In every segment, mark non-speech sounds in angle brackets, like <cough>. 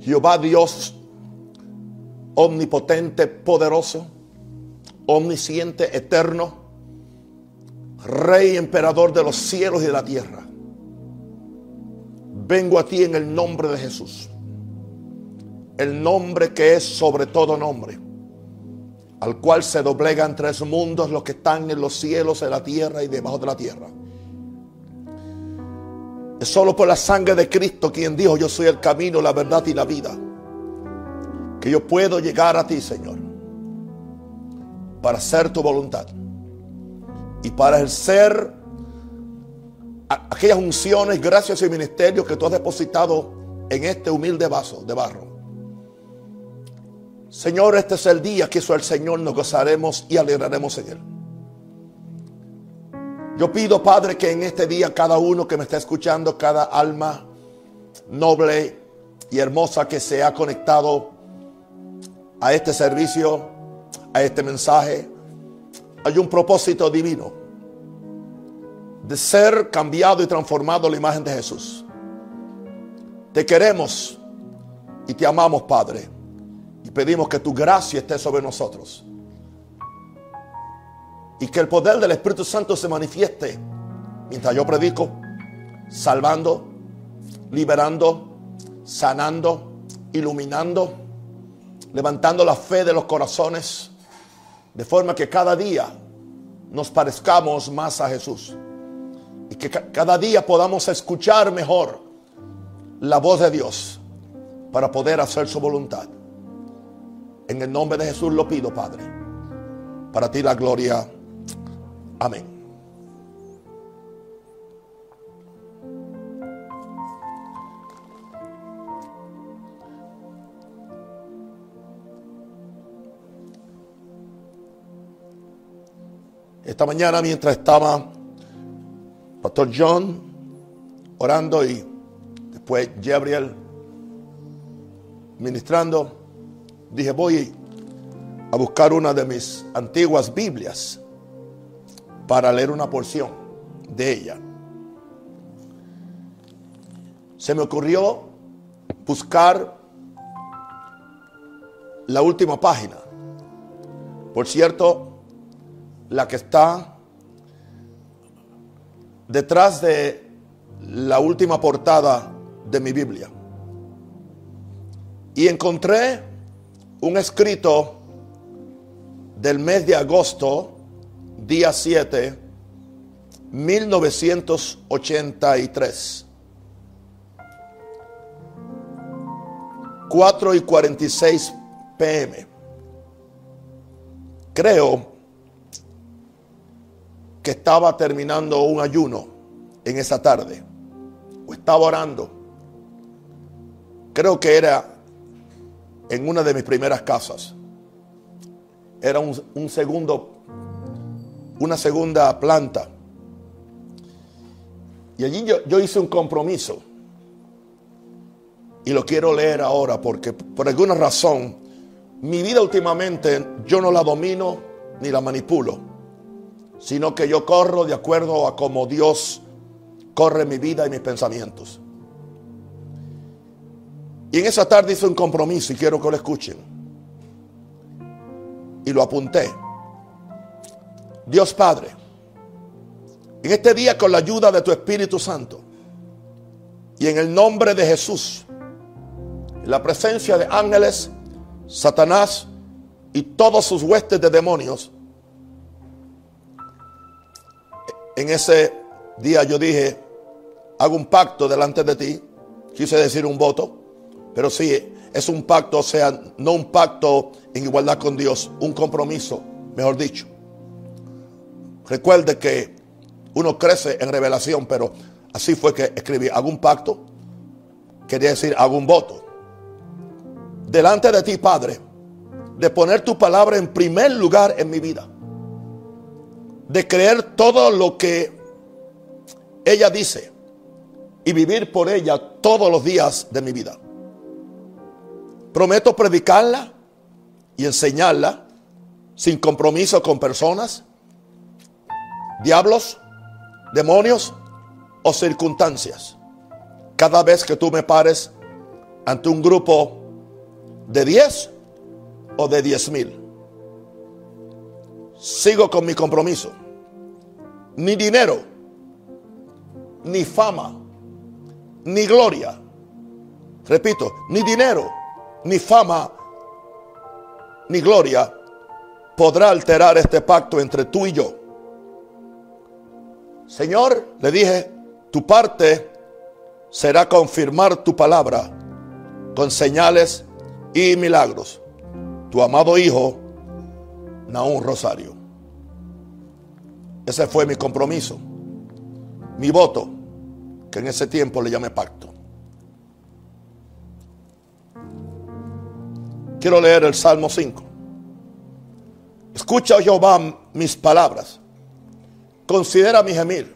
Jehová Dios, omnipotente, poderoso, omnisciente, eterno, Rey, emperador de los cielos y de la tierra. Vengo a ti en el nombre de Jesús. El nombre que es sobre todo nombre. Al cual se doblegan tres mundos los que están en los cielos, en la tierra y debajo de la tierra. Es solo por la sangre de Cristo quien dijo, yo soy el camino, la verdad y la vida. Que yo puedo llegar a ti, Señor. Para hacer tu voluntad. Y para ejercer aquellas unciones, gracias y ministerios que tú has depositado en este humilde vaso de barro. Señor, este es el día que hizo el Señor, nos gozaremos y alegraremos en él. Yo pido, Padre, que en este día cada uno que me está escuchando, cada alma noble y hermosa que se ha conectado a este servicio, a este mensaje, hay un propósito divino de ser cambiado y transformado la imagen de Jesús. Te queremos y te amamos, Padre, y pedimos que tu gracia esté sobre nosotros y que el poder del Espíritu Santo se manifieste mientras yo predico, salvando, liberando, sanando, iluminando, levantando la fe de los corazones, de forma que cada día nos parezcamos más a Jesús y que cada día podamos escuchar mejor la voz de Dios para poder hacer su voluntad. En el nombre de Jesús lo pido, Padre. Para ti la gloria Amén. Esta mañana mientras estaba Pastor John orando y después Gabriel ministrando, dije voy a buscar una de mis antiguas Biblias para leer una porción de ella. Se me ocurrió buscar la última página. Por cierto, la que está detrás de la última portada de mi Biblia. Y encontré un escrito del mes de agosto día 7, 1983. 4 y 46 pm. Creo que estaba terminando un ayuno en esa tarde. O estaba orando. Creo que era en una de mis primeras casas. Era un, un segundo una segunda planta. Y allí yo, hice un compromiso. Y lo quiero leer ahora porque por alguna razón mi vida últimamente yo no la domino ni la manipulo, sino que yo corro de acuerdo a como Dios corre mi vida y mis pensamientos. Y en esa tarde hice un compromiso y quiero que lo escuchen. Y lo apunté. Dios Padre, en este día con la ayuda de tu Espíritu Santo y en el nombre de Jesús, en la presencia de ángeles, Satanás y todos sus huestes de demonios, en ese día yo dije, hago un pacto delante de ti, quise decir un voto, pero sí, es un pacto, o sea, no un pacto en igualdad con Dios, un compromiso, mejor dicho. Recuerde que uno crece en revelación, pero así fue que escribí, hago un pacto, quería decir, hago un voto. Delante de ti, Padre, de poner tu palabra en primer lugar en mi vida. De creer todo lo que ella dice y vivir por ella todos los días de mi vida. Prometo predicarla y enseñarla sin compromiso con personas diablos, demonios o circunstancias. Cada vez que tú me pares ante un grupo de 10 o de 10 mil. Sigo con mi compromiso. Ni dinero, ni fama, ni gloria. Repito, ni dinero, ni fama, ni gloria podrá alterar este pacto entre tú y yo. Señor, le dije, tu parte será confirmar tu palabra con señales y milagros. Tu amado Hijo, Naún Rosario. Ese fue mi compromiso, mi voto, que en ese tiempo le llamé pacto. Quiero leer el Salmo 5. Escucha, oh Jehová, mis palabras. Considera mi gemir.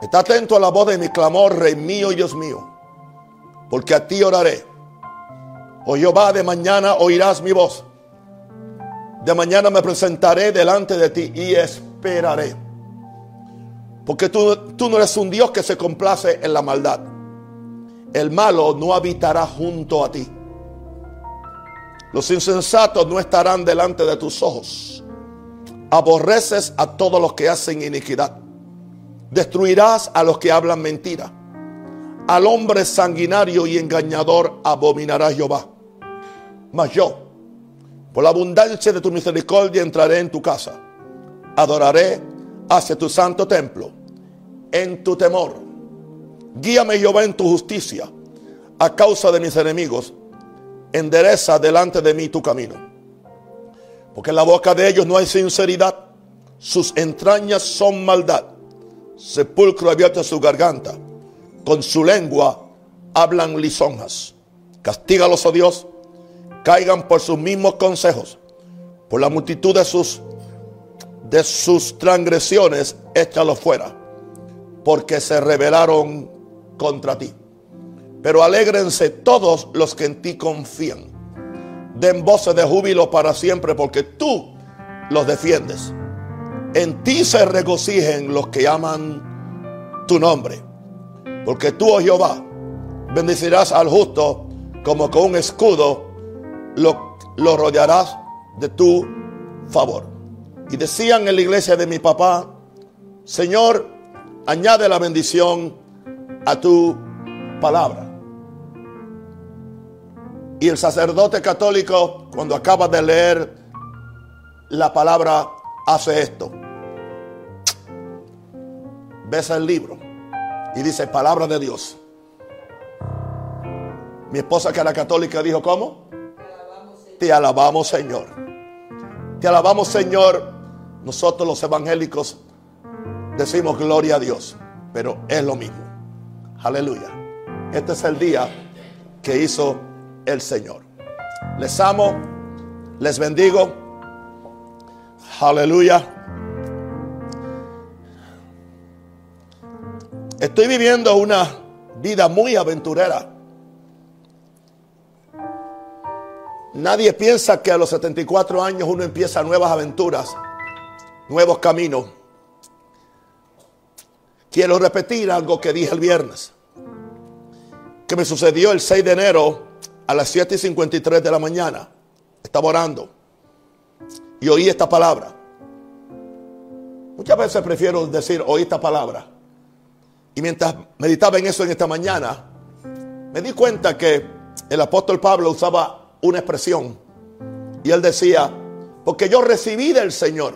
Está atento a la voz de mi clamor, Rey mío y Dios mío. Porque a ti oraré. Oh Jehová, de mañana oirás mi voz. De mañana me presentaré delante de ti y esperaré. Porque tú, tú no eres un Dios que se complace en la maldad. El malo no habitará junto a ti. Los insensatos no estarán delante de tus ojos. Aborreces a todos los que hacen iniquidad. Destruirás a los que hablan mentira. Al hombre sanguinario y engañador abominará Jehová. Mas yo, por la abundancia de tu misericordia, entraré en tu casa. Adoraré hacia tu santo templo, en tu temor. Guíame Jehová en tu justicia, a causa de mis enemigos endereza delante de mí tu camino. Porque en la boca de ellos no hay sinceridad, sus entrañas son maldad, sepulcro abierto a su garganta, con su lengua hablan lisonjas. Castígalos, oh Dios, caigan por sus mismos consejos, por la multitud de sus de sus transgresiones, échalos fuera, porque se rebelaron contra ti. Pero alégrense todos los que en ti confían. Den voces de júbilo para siempre porque tú los defiendes. En ti se regocijen los que aman tu nombre. Porque tú, oh Jehová, bendecirás al justo como con un escudo lo, lo rodearás de tu favor. Y decían en la iglesia de mi papá, Señor, añade la bendición a tu palabra. Y el sacerdote católico, cuando acaba de leer la palabra, hace esto. Besa el libro y dice, palabra de Dios. Mi esposa que era católica dijo, ¿cómo? Te alabamos Señor. Te alabamos Señor. Nosotros los evangélicos decimos gloria a Dios, pero es lo mismo. Aleluya. Este es el día que hizo el Señor. Les amo, les bendigo. Aleluya. Estoy viviendo una vida muy aventurera. Nadie piensa que a los 74 años uno empieza nuevas aventuras, nuevos caminos. Quiero repetir algo que dije el viernes, que me sucedió el 6 de enero a las 7 y 53 de la mañana. Estaba orando y oí esta palabra. Muchas veces prefiero decir oí esta palabra. Y mientras meditaba en eso en esta mañana, me di cuenta que el apóstol Pablo usaba una expresión. Y él decía, porque yo recibí del Señor.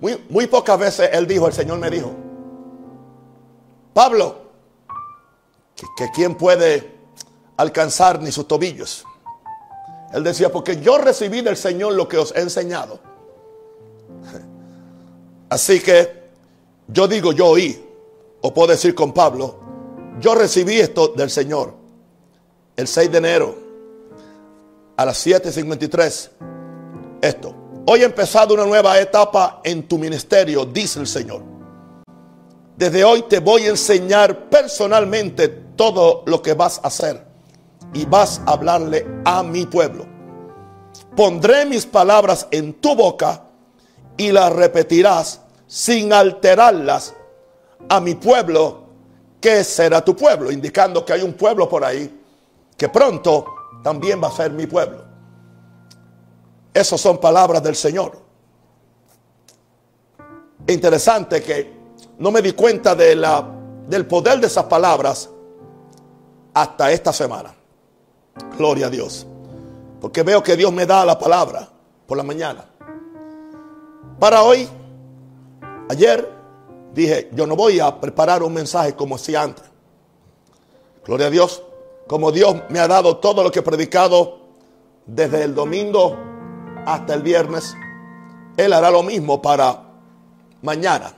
Muy, pocas veces él dijo, el Señor me dijo, Pablo, que, que quién puede alcanzar ni sus tobillos. Él decía, porque yo recibí del Señor lo que os he enseñado. <laughs> Así que yo digo, yo oí, o puedo decir con Pablo, yo recibí esto del Señor el 6 de enero a las 7.53. Esto, hoy he empezado una nueva etapa en tu ministerio, dice el Señor. Desde hoy te voy a enseñar personalmente todo lo que vas a hacer y vas a hablarle a mi pueblo. Pondré mis palabras en tu boca y las repetirás sin alterarlas a mi pueblo, que será tu pueblo, indicando que hay un pueblo por ahí que pronto también va a ser mi pueblo. Esas son palabras del Señor. Interesante que no me di cuenta del poder de esas palabras hasta esta semana. Gloria a Dios. Porque veo que Dios me da la palabra por la mañana. Para hoy, ayer dije, yo no voy a preparar un mensaje como hacía antes. Gloria a Dios. Como Dios me ha dado todo lo que he predicado desde el domingo hasta el viernes, Él hará lo mismo para mañana,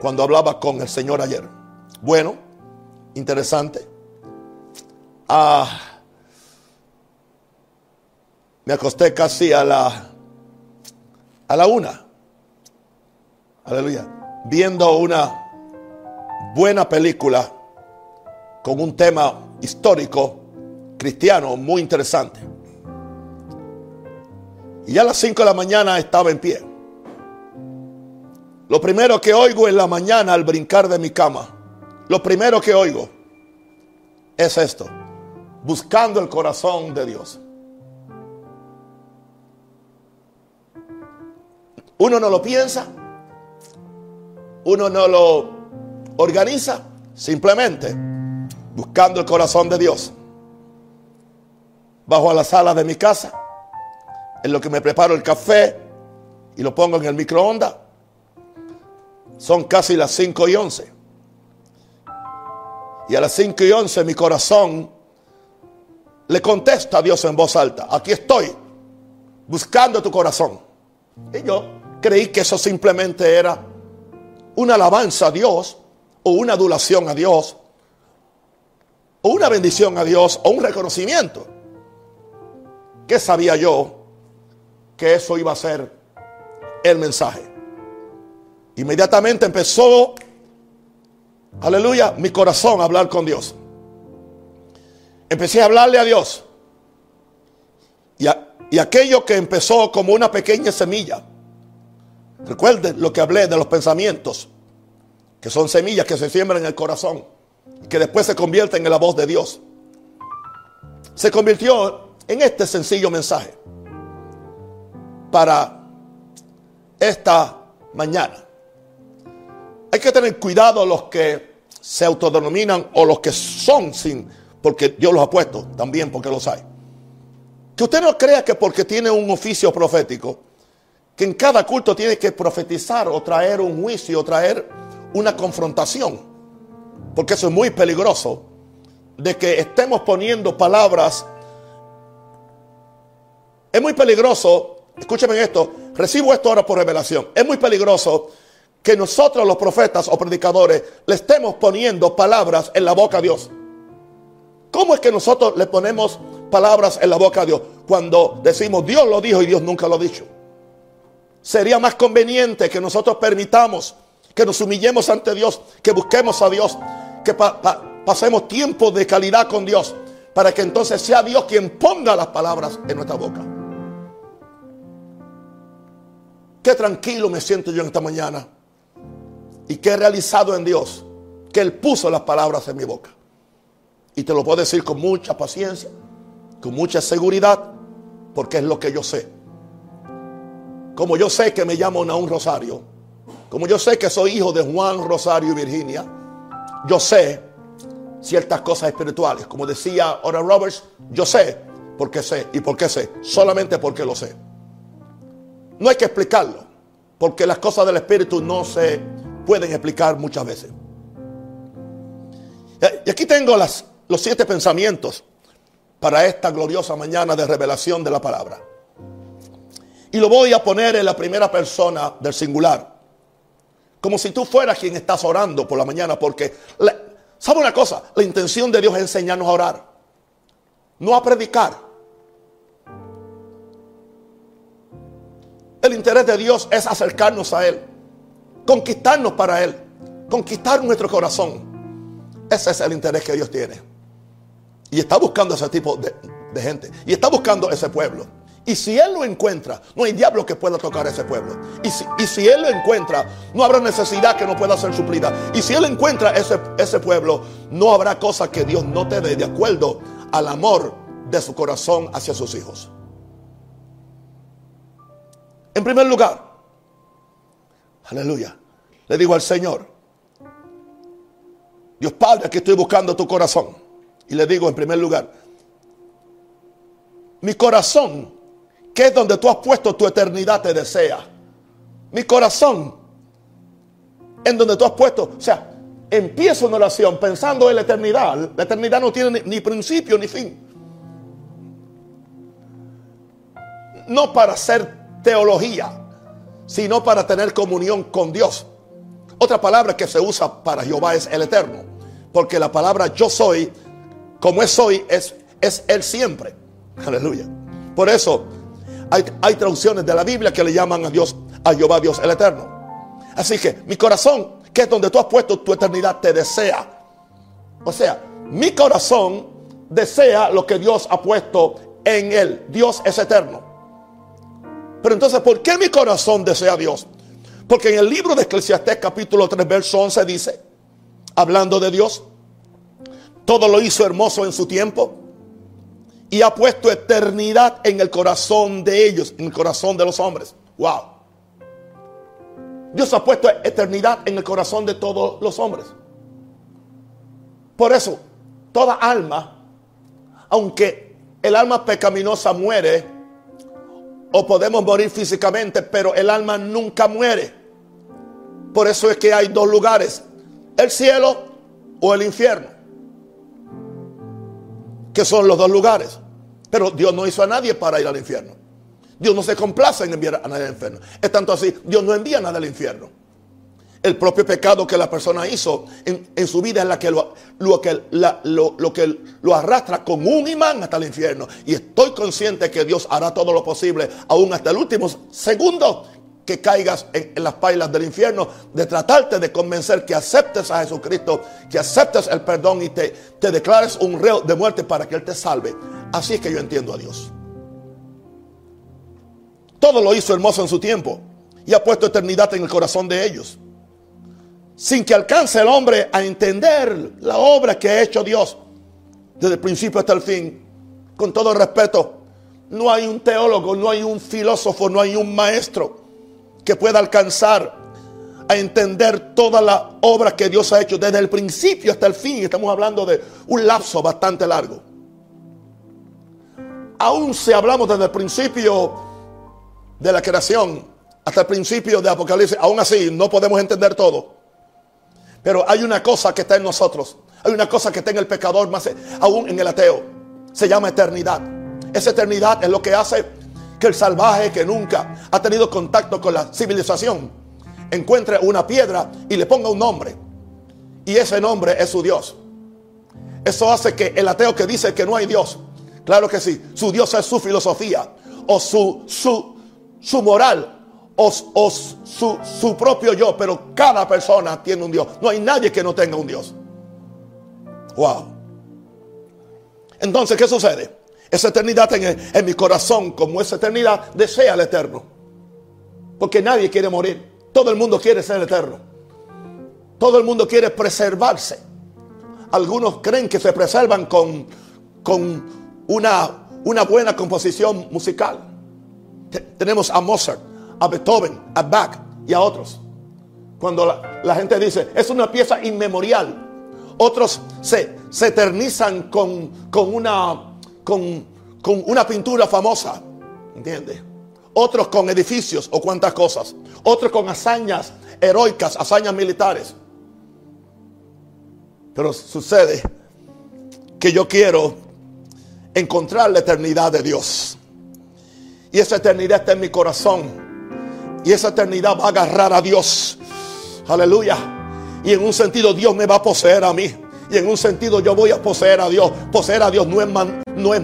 cuando hablaba con el Señor ayer. Bueno, interesante. Ah, me acosté casi a la a la una. Aleluya. Viendo una buena película con un tema histórico cristiano muy interesante. Y ya a las 5 de la mañana estaba en pie. Lo primero que oigo en la mañana al brincar de mi cama, lo primero que oigo es esto, buscando el corazón de Dios. Uno no lo piensa, uno no lo organiza, simplemente buscando el corazón de Dios. Bajo a la sala de mi casa, en lo que me preparo el café y lo pongo en el microondas. Son casi las 5 y 11. Y a las 5 y 11 mi corazón le contesta a Dios en voz alta, aquí estoy, buscando tu corazón. Y yo creí que eso simplemente era una alabanza a Dios o una adulación a Dios o una bendición a Dios o un reconocimiento. ¿Qué sabía yo? Que eso iba a ser el mensaje. Inmediatamente empezó, aleluya, mi corazón a hablar con Dios. Empecé a hablarle a Dios. Y, y aquello que empezó como una pequeña semilla. Recuerden lo que hablé de los pensamientos, que son semillas que se siembran en el corazón que después se convierte en la voz de Dios, se convirtió en este sencillo mensaje para esta mañana. Hay que tener cuidado los que se autodenominan o los que son sin, porque Dios los ha puesto también porque los hay. Que usted no crea que porque tiene un oficio profético, que en cada culto tiene que profetizar o traer un juicio o traer una confrontación porque eso es muy peligroso, de que estemos poniendo palabras. Es muy peligroso, escúcheme esto, recibo esto ahora por revelación, es muy peligroso que nosotros los profetas o predicadores le estemos poniendo palabras en la boca a Dios. ¿Cómo es que nosotros le ponemos palabras en la boca a Dios cuando decimos Dios lo dijo y Dios nunca lo ha dicho? Sería más conveniente que nosotros permitamos que nos humillemos ante Dios, que busquemos a Dios, que pasemos tiempo de calidad con Dios, para que entonces sea Dios quien ponga las palabras en nuestra boca. Qué tranquilo me siento yo en esta mañana y qué realizado en Dios, que Él puso las palabras en mi boca. Y te lo puedo decir con mucha paciencia, con mucha seguridad, porque es lo que yo sé. Como yo sé que me llamo un Rosario, como yo sé que soy hijo de Juan Rosario y Virginia, yo sé ciertas cosas espirituales. Como decía Ora Roberts, yo sé porque sé. ¿Y por qué sé? Solamente porque lo sé. No hay que explicarlo, porque las cosas del espíritu no se pueden explicar muchas veces. Y aquí tengo los siete pensamientos para esta gloriosa mañana de revelación de la palabra. Y lo voy a poner en la primera persona del singular. Como si tú fueras quien estás orando por la mañana, porque, ¿sabe una cosa? La intención de Dios es enseñarnos a orar, no a predicar. El interés de Dios es acercarnos a Él, conquistarnos para Él, conquistar nuestro corazón. Ese es el interés que Dios tiene. Y está buscando ese tipo de, de gente. Y está buscando ese pueblo. Y si Él lo encuentra, no hay diablo que pueda tocar a ese pueblo. Y si, y si, Él lo encuentra, no habrá necesidad que no pueda ser suplida. Y si Él encuentra ese, ese pueblo, no habrá cosa que Dios no te dé de acuerdo al amor de su corazón hacia sus hijos. En primer lugar, aleluya, le digo al Señor, Dios Padre, aquí estoy buscando tu corazón. Y le digo en primer lugar, mi corazón, que es donde tú has puesto tu eternidad, te desea. Mi corazón, en donde tú has puesto, o sea, empiezo una oración pensando en la eternidad. La eternidad no tiene ni, ni principio ni fin. No para hacer teología, sino para tener comunión con Dios. Otra palabra que se usa para Jehová es el eterno. Porque la palabra yo soy, como es soy, es, es Él siempre. Aleluya. Por eso hay, traducciones de la Biblia que le llaman a Dios, a Jehová Dios el eterno. Así que mi corazón, que es donde tú has puesto tu eternidad, te desea. O sea, mi corazón desea lo que Dios ha puesto en él. Dios es eterno. Pero entonces, ¿por qué mi corazón desea a Dios? Porque en el libro de Eclesiastés capítulo 3, verso 11 dice, hablando de Dios. Todo lo hizo hermoso en su tiempo y ha puesto eternidad en el corazón de ellos, en el corazón de los hombres. Wow. Dios ha puesto eternidad en el corazón de todos los hombres. Por eso, toda alma, aunque el alma pecaminosa muere, o podemos morir físicamente, pero el alma nunca muere. Por eso es que hay dos lugares, el cielo o el infierno. Que son los dos lugares. Pero Dios no hizo a nadie para ir al infierno. Dios no se complace en enviar a nadie al infierno. Es tanto así, Dios no envía nada al infierno. El propio pecado que la persona hizo en, su vida es la que lo, lo que, lo, lo que lo arrastra con un imán hasta el infierno. Y estoy consciente que Dios hará todo lo posible, aún hasta el último segundo, que caigas en, las pailas del infierno, de tratarte de convencer que aceptes a Jesucristo, que aceptes el perdón y te, te declares un reo de muerte para que Él te salve. Así es que yo entiendo a Dios. Todo lo hizo hermoso en su tiempo y ha puesto eternidad en el corazón de ellos. Sin que alcance el hombre a entender la obra que ha hecho Dios desde el principio hasta el fin. Con todo respeto, no hay un teólogo, no hay un filósofo, no hay un maestro que pueda alcanzar a entender toda la obra que Dios ha hecho desde el principio hasta el fin. Estamos hablando de un lapso bastante largo. Aún si hablamos desde el principio de la creación hasta el principio de Apocalipsis, aún así no podemos entender todo. Pero hay una cosa que está en nosotros. Hay una cosa que está en el pecador, más aún en el ateo. Se llama eternidad. Esa eternidad es lo que hace que el salvaje que nunca ha tenido contacto con la civilización encuentre una piedra y le ponga un nombre. Y ese nombre es su Dios. Eso hace que el ateo que dice que no hay Dios, claro que sí, su Dios es su filosofía o su, su, su moral o, o su, su propio yo, pero cada persona tiene un Dios. No hay nadie que no tenga un Dios. Wow. Entonces, ¿qué sucede? Esa eternidad en, mi corazón, como esa eternidad, desea el eterno. Porque nadie quiere morir. Todo el mundo quiere ser eterno. Todo el mundo quiere preservarse. Algunos creen que se preservan con, con una, una buena composición musical. Tenemos a Mozart, a Beethoven, a Bach y a otros. Cuando la, gente dice, es una pieza inmemorial. Otros se, se eternizan con, con una con, una pintura famosa, ¿entiendes? Otros con edificios o cuantas cosas. Otros con hazañas heroicas, hazañas militares. Pero sucede que yo quiero encontrar la eternidad de Dios. Y esa eternidad está en mi corazón. Y esa eternidad va a agarrar a Dios. Aleluya. Y en un sentido Dios me va a poseer a mí. Y en un sentido yo voy a poseer a Dios. Poseer a Dios no es, no es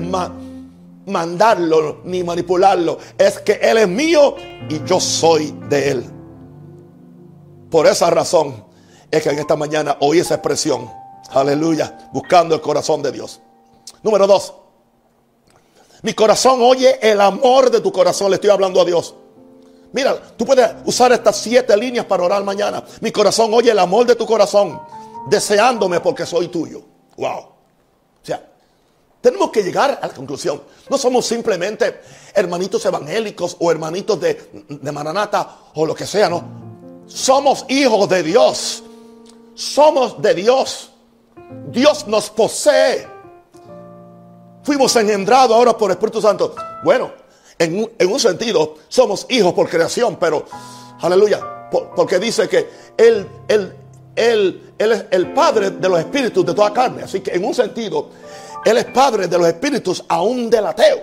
mandarlo ni manipularlo. Es que Él es mío y yo soy de Él. Por esa razón es que en esta mañana oí esa expresión. Aleluya. Buscando el corazón de Dios. Número dos. Mi corazón oye el amor de tu corazón. Le estoy hablando a Dios. Mira, tú puedes usar estas siete líneas para orar mañana. Mi corazón oye el amor de tu corazón deseándome porque soy tuyo. Wow. O sea, tenemos que llegar a la conclusión. No somos simplemente hermanitos evangélicos o hermanitos de, de Maranata o lo que sea, no. Somos hijos de Dios. Somos de Dios. Dios nos posee. Fuimos engendrados ahora por el Espíritu Santo. Bueno, en, un sentido somos hijos por creación, pero aleluya, porque dice que él, él, él, es el padre de los espíritus de toda carne. Así que en un sentido, Él es padre de los espíritus aún del ateo.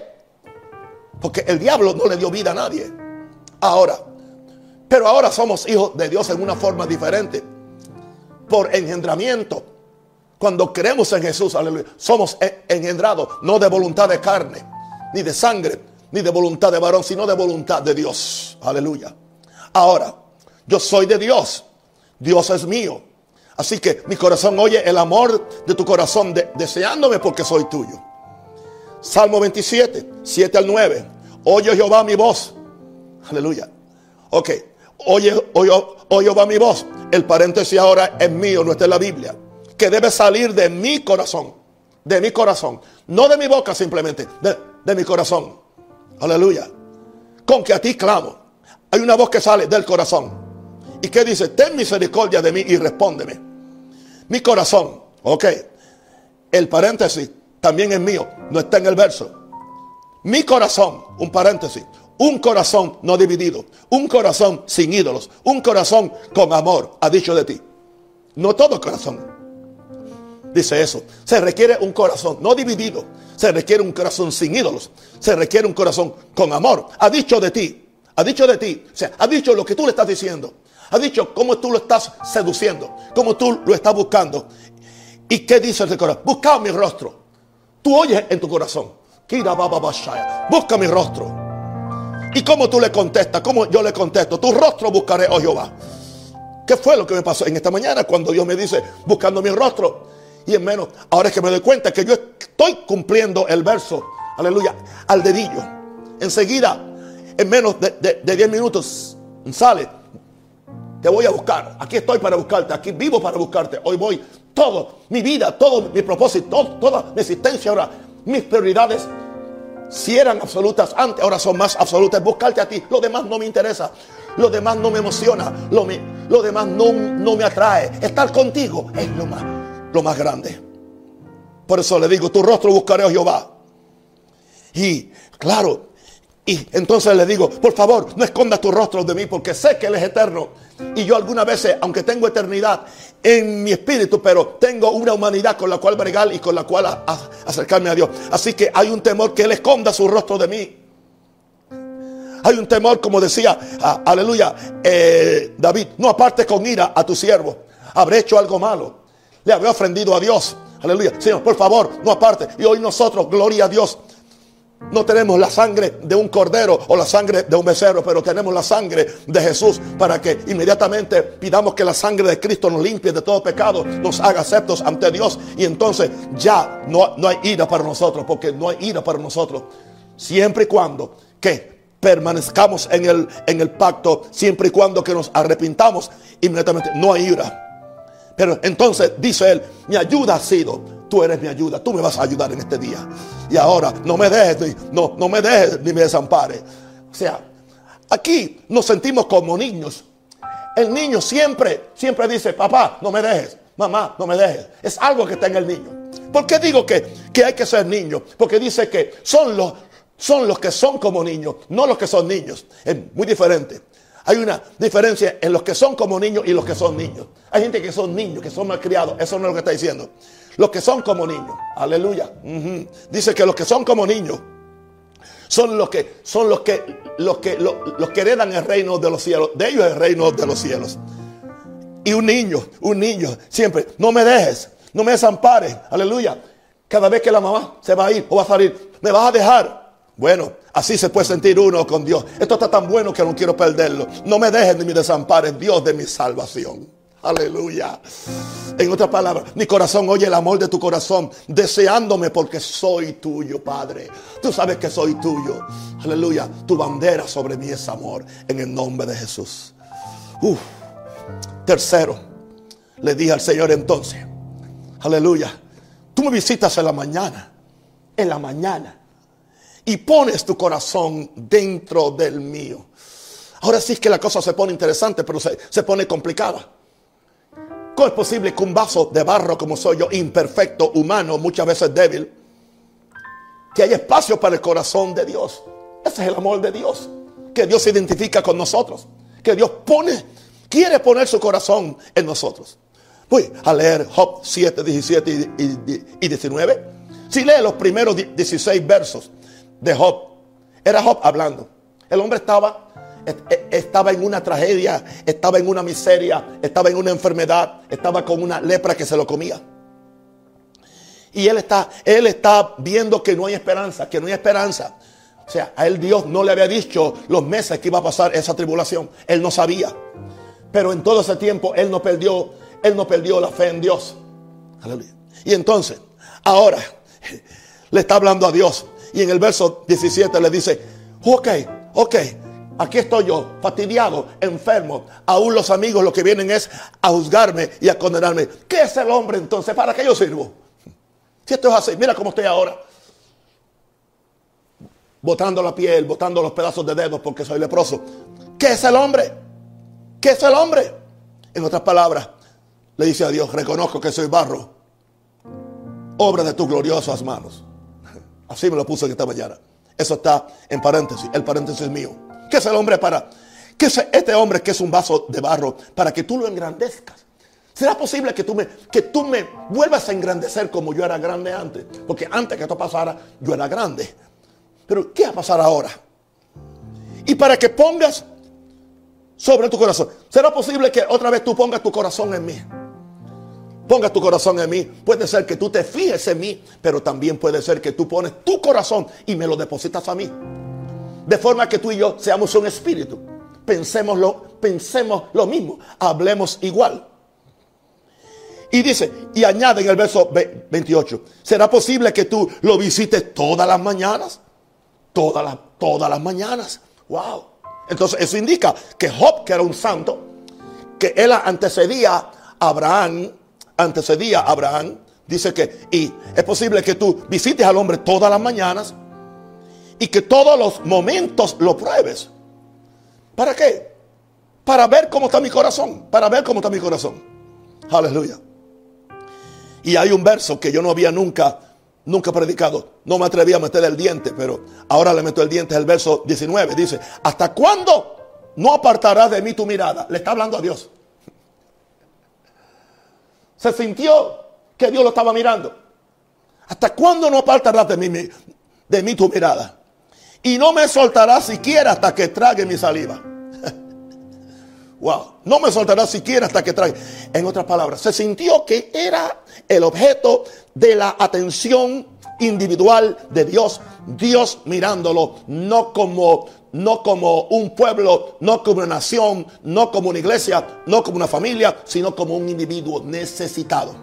Porque el diablo no le dio vida a nadie. Ahora, pero ahora somos hijos de Dios en una forma diferente. Por engendramiento. Cuando creemos en Jesús, aleluya, somos engendrados no de voluntad de carne, ni de sangre, ni de voluntad de varón, sino de voluntad de Dios. Aleluya. Ahora, yo soy de Dios. Dios es mío. Así que mi corazón oye el amor de tu corazón deseándome porque soy tuyo. Salmo 27, 7 al 9. Oye Jehová mi voz. Aleluya. Ok. Oye, oye, oye Jehová mi voz. El paréntesis ahora es mío, no está en la Biblia. Que debe salir de mi corazón. De mi corazón. No de mi boca simplemente. De, de mi corazón. Aleluya. Con que a ti clamo. Hay una voz que sale del corazón. ¿Y qué dice? Ten misericordia de mí y respóndeme. Mi corazón, ok. El paréntesis también es mío, no está en el verso. Mi corazón, un paréntesis, un corazón no dividido, un corazón sin ídolos, un corazón con amor, ha dicho de ti. No todo corazón. Dice eso. Se requiere un corazón no dividido. Se requiere un corazón sin ídolos. Se requiere un corazón con amor. Ha dicho de ti. Ha dicho de ti. O sea, ha dicho lo que tú le estás diciendo. Ha dicho cómo tú lo estás seduciendo, cómo tú lo estás buscando. ¿Y qué dice el corazón? Busca mi rostro. Tú oyes en tu corazón. Busca mi rostro. ¿Y cómo tú le contestas? ¿Cómo yo le contesto? Tu rostro buscaré, oh Jehová. ¿Qué fue lo que me pasó en esta mañana cuando Dios me dice, buscando mi rostro? Y en menos, ahora es que me doy cuenta que yo estoy cumpliendo el verso, aleluya, al dedillo. Enseguida, en menos de 10 minutos, sale, te voy a buscar. Aquí estoy para buscarte. Aquí vivo para buscarte. Hoy voy. Todo, mi vida, todo mi propósito, toda mi existencia ahora, mis prioridades, si eran absolutas antes, ahora son más absolutas. Buscarte a ti. Lo demás no me interesa. Lo demás no me emociona. Lo, demás no, no me atrae. Estar contigo es lo más, lo más grande. Por eso le digo, tu rostro buscaré a Jehová. Y claro, y entonces le digo, por favor, no escondas tu rostro de mí porque sé que Él es eterno. Y yo algunas veces, aunque tengo eternidad en mi espíritu, pero tengo una humanidad con la cual bregar y con la cual acercarme a Dios. Así que hay un temor que Él esconda su rostro de mí. Hay un temor, como decía, aleluya, eh, David, no apartes con ira a tu siervo. Habré hecho algo malo. Le había ofendido a Dios. Aleluya. Señor, por favor, no aparte. Y hoy nosotros, gloria a Dios, no tenemos la sangre de un cordero o la sangre de un becerro, pero tenemos la sangre de Jesús para que inmediatamente pidamos que la sangre de Cristo nos limpie de todo pecado, nos haga aceptos ante Dios y entonces ya no, no hay ira para nosotros, porque no hay ira para nosotros. Siempre y cuando que permanezcamos en el, en el pacto, siempre y cuando que nos arrepintamos, inmediatamente no hay ira. Pero entonces dice él, mi ayuda ha sido Tú eres mi ayuda, tú me vas a ayudar en este día. Y ahora no me dejes, no, no me dejes ni me desampare. O sea, aquí nos sentimos como niños. El niño siempre, siempre dice, papá, no me dejes, mamá, no me dejes. Es algo que está en el niño. ¿Por qué digo que, que hay que ser niño? Porque dice que son los, son los que son como niños, no los que son niños. Es muy diferente. Hay una diferencia en los que son como niños y los que son niños. Hay gente que son niños, que son malcriados. Eso no es lo que está diciendo. Los que son como niños. Aleluya. Dice que los que son como niños son los que son los que los que los, que heredan el reino de los cielos. De ellos el reino de los cielos. Y un niño, un niño, siempre, no me dejes, no me desampares. Aleluya. Cada vez que la mamá se va a ir o va a salir, me vas a dejar. Bueno, así se puede sentir uno con Dios. Esto está tan bueno que no quiero perderlo. No me dejes ni me desampares, Dios de mi salvación. Aleluya. En otras palabras, mi corazón oye el amor de tu corazón, deseándome porque soy tuyo, Padre. Tú sabes que soy tuyo. Aleluya. Tu bandera sobre mí es amor. En el nombre de Jesús. Uf. Tercero, le dije al Señor entonces, aleluya, tú me visitas en la mañana en la mañana y pones tu corazón dentro del mío. Ahora sí es que la cosa se pone interesante, pero se, se pone complicada. ¿Cómo es posible que un vaso de barro como soy yo, imperfecto, humano, muchas veces débil, que haya espacio para el corazón de Dios? Ese es el amor de Dios, que Dios se identifica con nosotros, que Dios pone, quiere poner su corazón en nosotros. Voy a leer Job 7, 17 y 19. Si lee los primeros 16 versos de Job, era Job hablando. El hombre estaba, estaba en una tragedia, estaba en una miseria, estaba en una enfermedad, estaba con una lepra que se lo comía. Y él está, él está viendo que no hay esperanza, que no hay esperanza. O sea, a él Dios no le había dicho los meses que iba a pasar esa tribulación. Él no sabía. Pero en todo ese tiempo él no perdió, él no perdió la fe en Dios. Aleluya. Y entonces, ahora le está hablando a Dios. Y en el verso 17 le dice, ok, ok, aquí estoy yo, fastidiado, enfermo. Aún los amigos lo que vienen es a juzgarme y a condenarme. ¿Qué es el hombre entonces? ¿Para qué yo sirvo? Si esto es así, mira cómo estoy ahora botando la piel, botando los pedazos de dedos porque soy leproso. ¿Qué es el hombre? ¿Qué es el hombre? En otras palabras, le dice a Dios, reconozco que soy barro, obra de tus gloriosas manos. <laughs> Así me lo puse esta mañana. Eso está en paréntesis, el paréntesis mío. ¿Qué es el hombre para? ¿Qué es este hombre que es un vaso de barro para que tú lo engrandezcas? ¿Será posible que tú, me, que tú me vuelvas a engrandecer como yo era grande antes? Porque antes que esto pasara, yo era grande. Pero ¿qué va a pasar ahora? Y para que pongas sobre tu corazón. ¿Será posible que otra vez tú pongas tu corazón en mí? Pongas tu corazón en mí. Puede ser que tú te fijes en mí, pero también puede ser que tú pones tu corazón y me lo depositas a mí. De forma que tú y yo seamos un espíritu. Pensemos lo, pensemos lo mismo. Hablemos igual. Y dice, y añade en el verso 28, ¿será posible que tú lo visites todas las mañanas? todas las, todas las mañanas. Wow. Entonces eso indica que Job, que era un santo, que él antecedía a Abraham, antecedía a Abraham, dice que, y es posible que tú visites al hombre todas las mañanas y que todos los momentos lo pruebes. ¿Para qué? Para ver cómo está mi corazón, para ver cómo está mi corazón. Aleluya. Y hay un verso que yo no había nunca Nunca predicado. No me atreví a meter el diente, pero ahora le meto el diente. Es el verso 19. Dice, ¿hasta cuándo no apartarás de mí tu mirada? Le está hablando a Dios. Se sintió que Dios lo estaba mirando. ¿Hasta cuándo no apartarás de mí, de mí tu mirada? Y no me soltarás siquiera hasta que trague mi saliva. <laughs> wow. No me soltarás siquiera hasta que trague. En otras palabras, se sintió que era el objeto de la atención individual de Dios, Dios mirándolo no como no como un pueblo, no como una nación, no como una iglesia, no como una familia, sino como un individuo necesitado.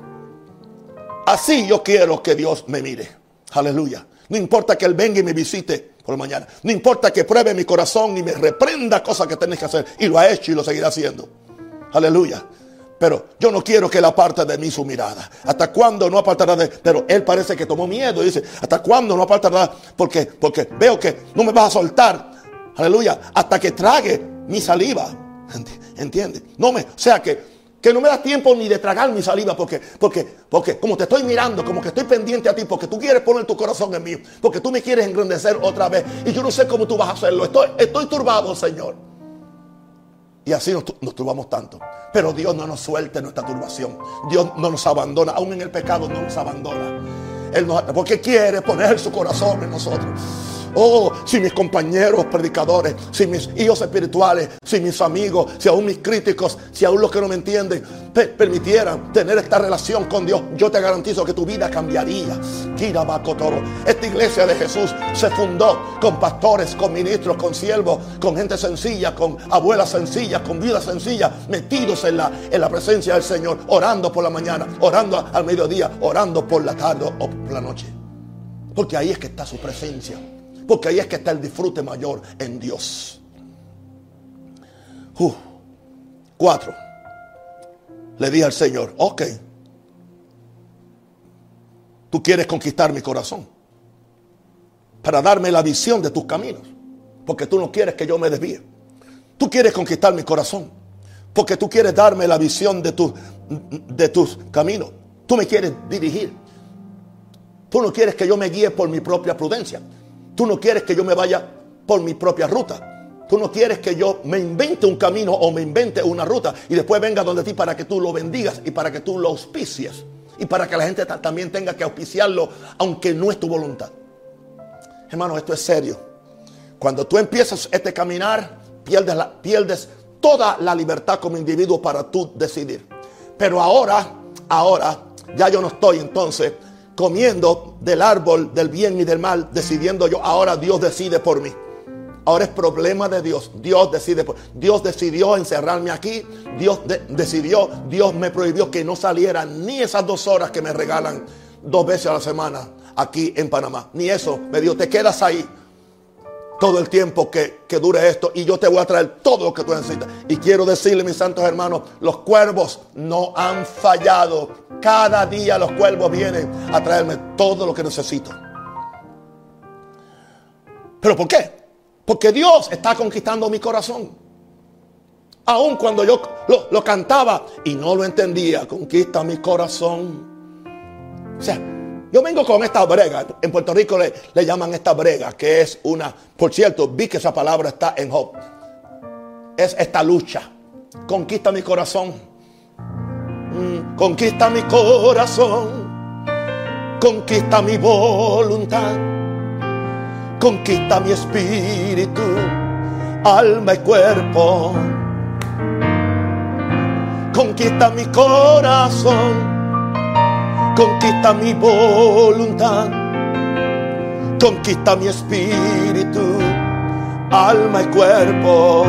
Así yo quiero que Dios me mire. Aleluya. No importa que Él venga y me visite por la mañana. No importa que pruebe mi corazón y me reprenda cosas que tenés que hacer. Y lo ha hecho y lo seguirá haciendo. Aleluya. Pero yo no quiero que él aparte de mí su mirada. ¿Hasta cuándo no apartará de Pero él parece que tomó miedo y dice, ¿hasta cuándo no apartará? Porque, porque veo que no me vas a soltar. Aleluya. Hasta que trague mi saliva. ¿Entiendes? No me, o sea que, que no me da tiempo ni de tragar mi saliva porque, porque, porque como te estoy mirando, como que estoy pendiente a ti, porque tú quieres poner tu corazón en mí, porque tú me quieres engrandecer otra vez. Y yo no sé cómo tú vas a hacerlo. Estoy, estoy turbado, Señor. Y así nos, turbamos tanto. Pero Dios no nos suelte nuestra turbación. Dios no nos abandona. Aún en el pecado no nos abandona. Él nos, porque quiere poner su corazón en nosotros. Oh, si mis compañeros predicadores, si mis hijos espirituales, si mis amigos, si aún mis críticos, si aún los que no me entienden, permitieran tener esta relación con Dios, yo te garantizo que tu vida cambiaría. Esta iglesia de Jesús se fundó con pastores, con ministros, con siervos, con gente sencilla, con abuelas sencillas, con vidas sencillas, metidos en la, en la presencia del Señor, orando por la mañana, orando al mediodía, orando por la tarde o por la noche. Porque ahí es que está su presencia. Porque ahí es que está el disfrute mayor en Dios. Cuatro. Le dije al Señor, ok. Tú quieres conquistar mi corazón. para darme la visión de tus caminos. Porque tú no quieres que yo me desvíe. Tú quieres conquistar mi corazón. Porque tú quieres darme la visión de, de tus caminos. Tú me quieres dirigir. Tú no quieres que yo me guíe por mi propia prudencia. Tú no quieres que yo me vaya por mi propia ruta. Tú no quieres que yo me invente un camino o me invente una ruta y después venga donde ti para que tú lo bendigas y para que tú lo auspicies y para que la gente también tenga que auspiciarlo aunque no es tu voluntad. Hermanos, esto es serio. Cuando tú empiezas este caminar, pierdes, la, pierdes toda la libertad como individuo para tú decidir. Pero ahora, ahora, ya yo no estoy entonces comiendo del árbol del bien y del mal, decidiendo yo, ahora Dios decide por mí. Ahora es problema de Dios. Dios decide. Dios decidió encerrarme aquí. Dios decidió. Dios me prohibió que no saliera ni esas dos horas que me regalan dos veces a la semana aquí en Panamá. Ni eso. Me dijo, te quedas ahí todo el tiempo que, que, dure esto y yo te voy a traer todo lo que tú necesitas. Y quiero decirle, mis santos hermanos, los cuervos no han fallado. Cada día los cuervos vienen a traerme todo lo que necesito. ¿Pero por qué? Porque Dios está conquistando mi corazón. Aun cuando yo lo, cantaba y no lo entendía, conquista mi corazón. O sea, yo vengo con esta brega. En Puerto Rico le, llaman esta brega, que es una, por cierto, vi que esa palabra está en Job. Es esta lucha. Conquista mi corazón. Mm, conquista mi corazón. Conquista mi voluntad conquista mi espíritu, alma y cuerpo. Conquista mi corazón, conquista mi voluntad, conquista mi espíritu, alma y cuerpo.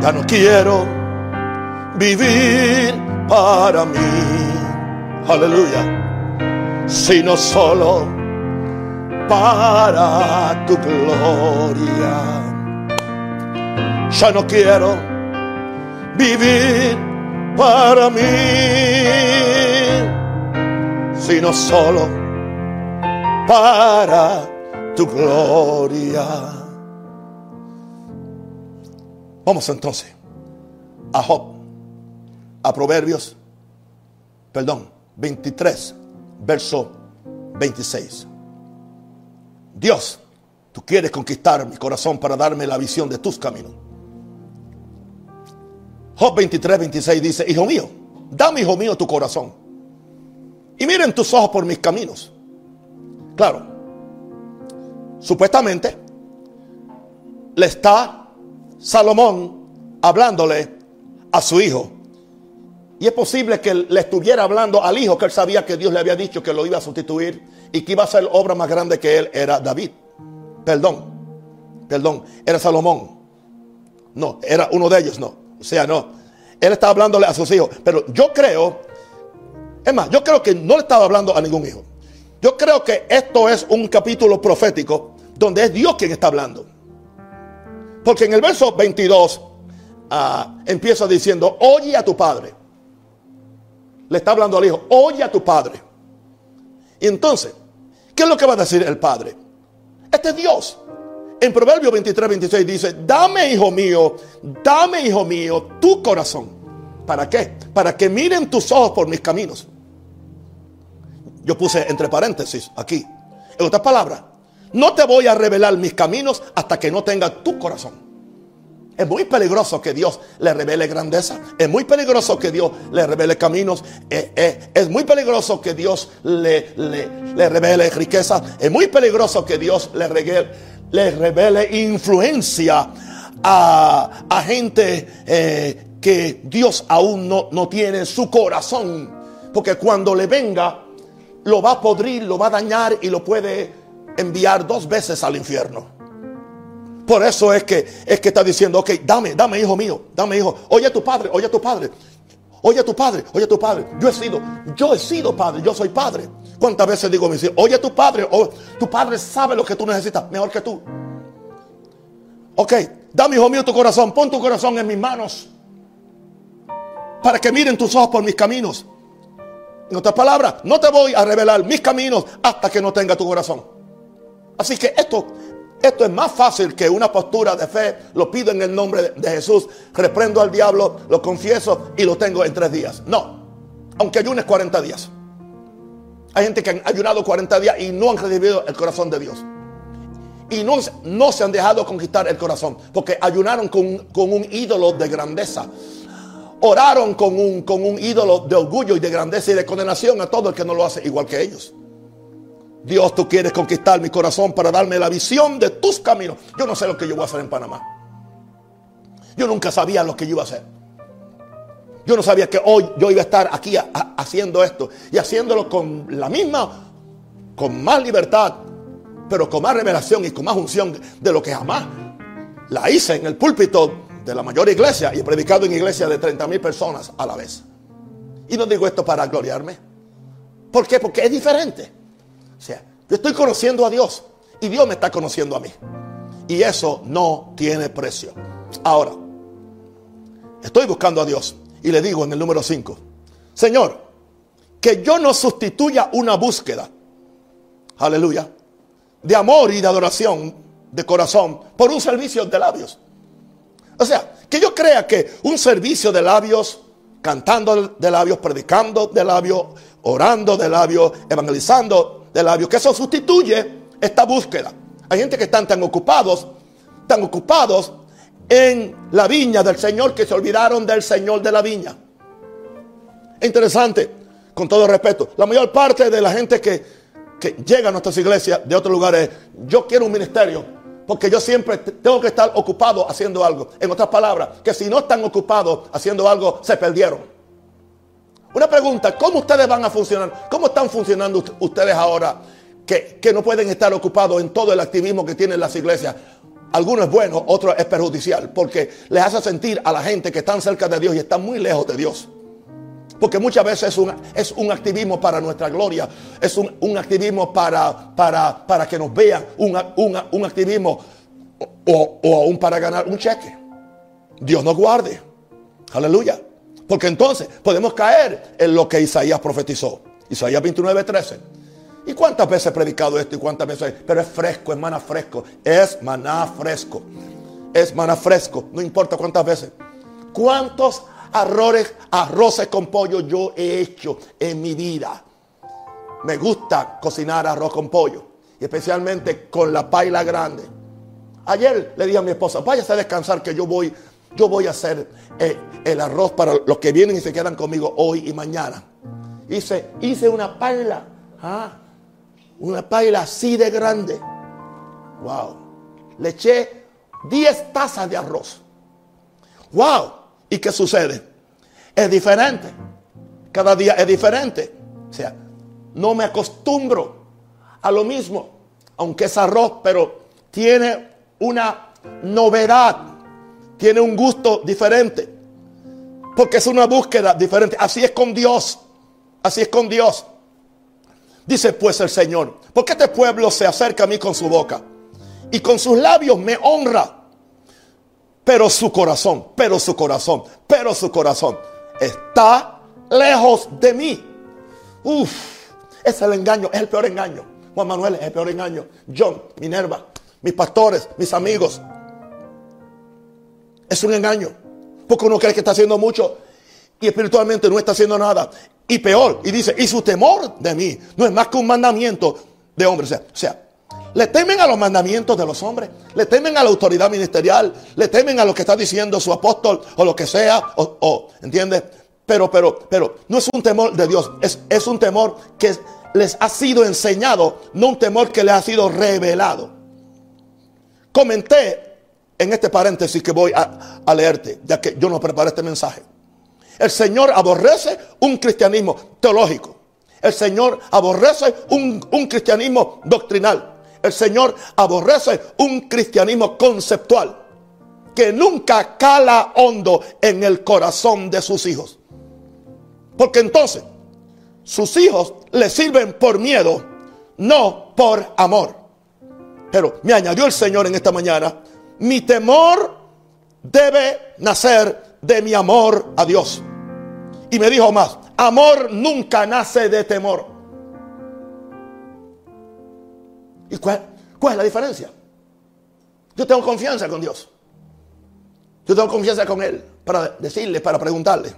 Ya no quiero vivir para mí, aleluya, sino solo para tu gloria. Ya no quiero vivir para mí, sino solo para tu gloria. Vamos entonces a Job, a Proverbios, perdón, 23, verso 26. Dios, tú quieres conquistar mi corazón para darme la visión de tus caminos. Job 23, 26 dice, Hijo mío, dame, hijo mío, tu corazón. Y miren tus ojos por mis caminos. Claro, supuestamente le está Salomón hablándole a su hijo. Y es posible que le estuviera hablando al hijo que él sabía que Dios le había dicho que lo iba a sustituir y que iba a ser obra más grande que él era David. Perdón, perdón, era Salomón. No, era uno de ellos, no. O sea, no. Él estaba hablándole a sus hijos. Pero yo creo, es más, yo creo que no le estaba hablando a ningún hijo. Yo creo que esto es un capítulo profético donde es Dios quien está hablando. Porque en el verso 22 ah, empieza diciendo, oye a tu padre. Le está hablando al hijo, oye a tu padre. Y entonces, ¿qué es lo que va a decir el Padre? Este es Dios. En Proverbio 23, 26 dice, dame hijo mío, dame hijo mío tu corazón. ¿Para qué? Para que miren tus ojos por mis caminos. Yo puse entre paréntesis aquí. En otras palabras, no te voy a revelar mis caminos hasta que no tenga tu corazón. Es muy peligroso que Dios le revele grandeza. Es muy peligroso que Dios le revele caminos. Eh, eh, es, muy peligroso que Dios le, le, revele riqueza. Es muy peligroso que Dios le, revele, le revele influencia a, gente eh, que Dios aún no, no tiene en su corazón. Porque cuando le venga, lo va a podrir, lo va a dañar y lo puede enviar dos veces al infierno. Por eso es que, es que está diciendo, ok, dame, dame hijo mío, dame hijo. Oye a tu padre, oye a tu padre. Oye a tu padre, oye a tu padre. Yo he sido, yo he sido padre, yo soy padre. ¿Cuántas veces digo a mis hijos, oye tu padre, o tu padre sabe lo que tú necesitas mejor que tú? Ok, dame hijo mío tu corazón, pon tu corazón en mis manos. Para que miren tus ojos por mis caminos. En otras palabras, no te voy a revelar mis caminos hasta que no tenga tu corazón. Así que esto, esto es más fácil que una postura de fe. Lo pido en el nombre de Jesús. Reprendo al diablo, lo confieso y lo tengo en tres días. No, aunque ayunes 40 días. Hay gente que han ayunado 40 días y no han recibido el corazón de Dios. Y no, no se han dejado conquistar el corazón. Porque ayunaron con, con un ídolo de grandeza. Oraron con un, con un ídolo de orgullo y de grandeza y de condenación a todo el que no lo hace igual que ellos. Dios, tú quieres conquistar mi corazón para darme la visión de tus caminos. Yo no sé lo que yo voy a hacer en Panamá. Yo nunca sabía lo que yo iba a hacer. Yo no sabía que hoy yo iba a estar aquí haciendo esto y haciéndolo con la misma, con más libertad, pero con más revelación y con más unción de lo que jamás la hice en el púlpito de la mayor iglesia y he predicado en iglesia de 30 mil personas a la vez. Y no digo esto para gloriarme. ¿Por qué? Porque es diferente. O sea, yo estoy conociendo a Dios y Dios me está conociendo a mí. Y eso no tiene precio. Ahora, estoy buscando a Dios y le digo en el número 5, Señor, que yo no sustituya una búsqueda, aleluya, de amor y de adoración de corazón por un servicio de labios. O sea, que yo crea que un servicio de labios, cantando de labios, predicando de labios, orando de labios, evangelizando de labios, que eso sustituye esta búsqueda. Hay gente que están tan ocupados, tan ocupados en la viña del Señor que se olvidaron del Señor de la viña. Es interesante, con todo respeto, la mayor parte de la gente que, que llega a nuestras iglesias de otros lugares, yo quiero un ministerio, porque yo siempre tengo que estar ocupado haciendo algo. En otras palabras, que si no están ocupados haciendo algo, se perdieron. Una pregunta, ¿cómo ustedes van a funcionar? ¿Cómo están funcionando ustedes ahora que, que no pueden estar ocupados en todo el activismo que tienen las iglesias? Algunos es bueno, otro es perjudicial, porque les hace sentir a la gente que están cerca de Dios y están muy lejos de Dios. Porque muchas veces es un, es un activismo para nuestra gloria, es un, activismo para, para, para, que nos vean, un, un activismo o, o aún para ganar un cheque. Dios nos guarde. Aleluya. Porque entonces podemos caer en lo que Isaías profetizó. Isaías 29, 13. ¿Y cuántas veces he predicado esto y cuántas veces? Pero es fresco, es maná fresco. Es maná fresco. Es maná fresco. No importa cuántas veces. ¿Cuántos arroces, arroces con pollo yo he hecho en mi vida? Me gusta cocinar arroz con pollo. Y especialmente con la paila grande. Ayer le dije a mi esposa, váyase a descansar que yo voy, yo voy a hacer eh, el arroz para los que vienen y se quedan conmigo hoy y mañana. Hice, hice una paila. ¿ah? Una paila así de grande. Wow. Le eché 10 tazas de arroz. Wow. ¿Y qué sucede? Es diferente. Cada día es diferente. O sea, no me acostumbro a lo mismo. Aunque es arroz, pero tiene una novedad. Tiene un gusto diferente. Porque es una búsqueda diferente. Así es con Dios. Así es con Dios. Dice pues el Señor, porque este pueblo se acerca a mí con su boca y con sus labios me honra, pero su corazón, pero su corazón, pero su corazón está lejos de mí. Uf, es el engaño, es el peor engaño. Juan Manuel es el peor engaño. John, Minerva, mis pastores, mis amigos. Es un engaño. Porque uno cree que está haciendo mucho y espiritualmente no está haciendo nada. Y peor, y dice, y su temor de mí no es más que un mandamiento de hombres. O sea, le temen a los mandamientos de los hombres, le temen a la autoridad ministerial, le temen a lo que está diciendo su apóstol o lo que sea, o, o ¿entiendes? Pero, pero, pero no es un temor de Dios, es, es un temor que les ha sido enseñado, no un temor que les ha sido revelado. Comenté en este paréntesis que voy a, a leerte, ya que yo no preparé este mensaje. El Señor aborrece un cristianismo teológico. El Señor aborrece un, cristianismo doctrinal. El Señor aborrece un cristianismo conceptual que nunca cala hondo en el corazón de sus hijos. Porque entonces sus hijos le sirven por miedo, no por amor. Pero me añadió el Señor en esta mañana, mi temor debe nacer de mi amor a Dios. Y me dijo más, amor nunca nace de temor. ¿Y cuál, ¿Cuál es la diferencia? Yo tengo confianza con Dios. Yo tengo confianza con Él para decirle, para preguntarle.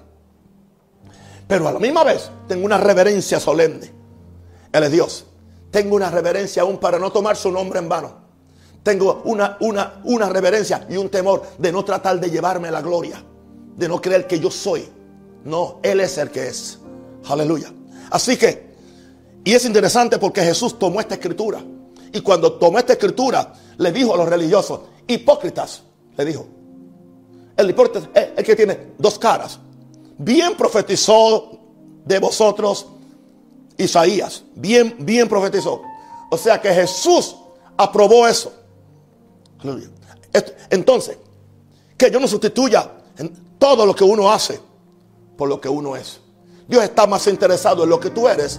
Pero a la misma vez tengo una reverencia solemne. Él es Dios. Tengo una reverencia aún para no tomar su nombre en vano. Tengo una, una, una reverencia y un temor de no tratar de llevarme la gloria. De no creer que yo soy. No, Él es el que es. Aleluya. Así que, y es interesante porque Jesús tomó esta escritura. Y cuando tomó esta escritura, le dijo a los religiosos, hipócritas, le dijo, el hipócrita es el que tiene dos caras. Bien profetizó de vosotros Isaías. Bien, bien profetizó. O sea que Jesús aprobó eso. Entonces, que yo no sustituya todo lo que uno hace por lo que uno es. Dios está más interesado en lo que tú eres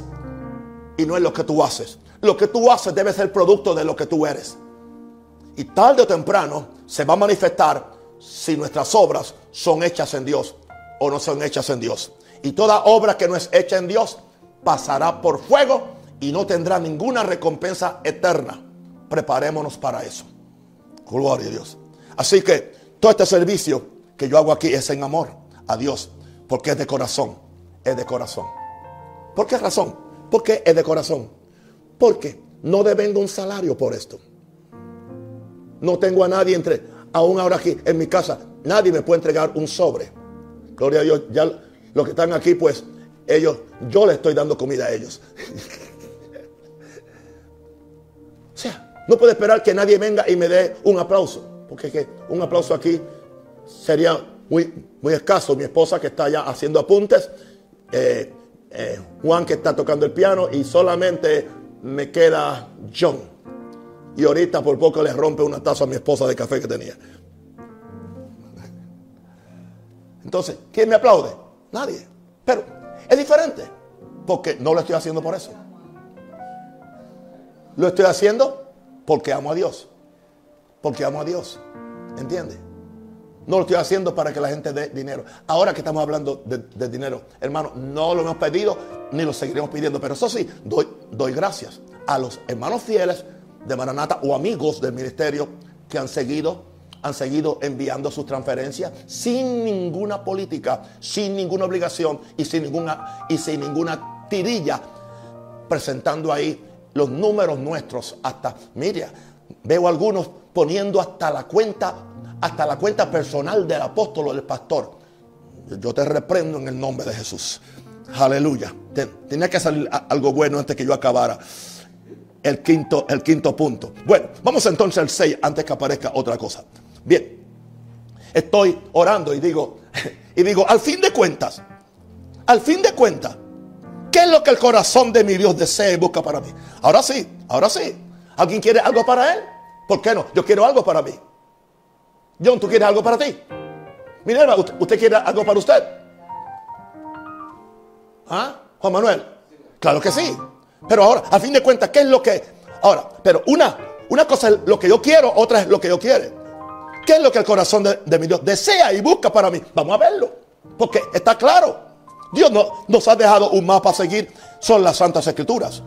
y no en lo que tú haces. Lo que tú haces debe ser producto de lo que tú eres. Y tarde o temprano se va a manifestar si nuestras obras son hechas en Dios o no son hechas en Dios. Y toda obra que no es hecha en Dios pasará por fuego y no tendrá ninguna recompensa eterna. Preparémonos para eso. Gloria a Dios. Así que todo este servicio que yo hago aquí es en amor a Dios, porque es de corazón, es de corazón. ¿Por qué razón? Porque es de corazón. Porque no devengo un salario por esto. No tengo a nadie entre, aún ahora aquí en mi casa, nadie me puede entregar un sobre. Gloria a Dios, ya los que están aquí, pues ellos, yo le estoy dando comida a ellos. <laughs> o sea, no puedo esperar que nadie venga y me dé un aplauso. Porque un aplauso aquí sería muy, muy escaso. Mi esposa que está allá haciendo apuntes. Eh, eh, Juan que está tocando el piano. Y solamente me queda John. Y ahorita por poco le rompe una taza a mi esposa de café que tenía. Entonces, ¿quién me aplaude? Nadie. Pero es diferente. Porque no lo estoy haciendo por eso. Lo estoy haciendo porque amo a Dios. Porque amo a Dios. ¿Entiende? No lo estoy haciendo para que la gente dé dinero. Ahora que estamos hablando de, dinero, hermano, no lo hemos pedido ni lo seguiremos pidiendo. Pero eso sí, doy, gracias a los hermanos fieles de Maranata o amigos del ministerio que han seguido, han seguido enviando sus transferencias sin ninguna política, sin ninguna obligación y sin ninguna, y sin ninguna tirilla, presentando ahí los números nuestros hasta, mira, veo algunos poniendo hasta la cuenta, hasta la cuenta personal del apóstol o del pastor. Yo te reprendo en el nombre de Jesús. Aleluya. Tenía que salir algo bueno antes que yo acabara. El quinto, el quinto punto. Bueno, vamos entonces al 6 antes que aparezca otra cosa. Bien. Estoy orando y digo, <laughs> y digo, al fin de cuentas, al fin de cuentas, ¿Qué es lo que el corazón de mi Dios desea y busca para mí? Ahora sí, ahora sí. ¿Alguien quiere algo para él? ¿Por qué no? Yo quiero algo para mí. John, ¿tú quieres algo para ti? Minerva, ¿usted, quiere algo para usted? ¿Ah? Juan Manuel. Claro que sí. Pero ahora, a fin de cuentas, ¿qué es lo que... Ahora, pero una, una cosa es lo que yo quiero, otra es lo que yo quiero. ¿Qué es lo que el corazón de, mi Dios desea y busca para mí? Vamos a verlo. Porque está claro. Dios no, nos ha dejado un mapa a seguir, son las santas escrituras.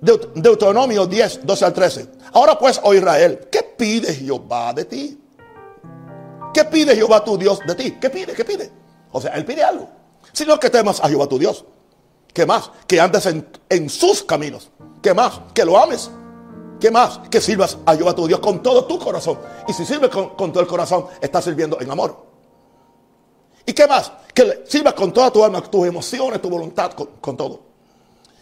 Deuteronomio 10, 12 al 13. Ahora pues, oh Israel, ¿qué pide Jehová de ti? ¿Qué pide Jehová tu Dios de ti? ¿Qué pide? ¿Qué pide? O sea, Él pide algo. Sino que temas a Jehová tu Dios. ¿Qué más? Que andes en, sus caminos. ¿Qué más? Que lo ames. ¿Qué más? Que sirvas a Jehová tu Dios con todo tu corazón. Y si sirves con, con todo el corazón, estás sirviendo en amor. ¿Y qué más? Que sirvas con toda tu alma, tus emociones, tu voluntad, con, todo.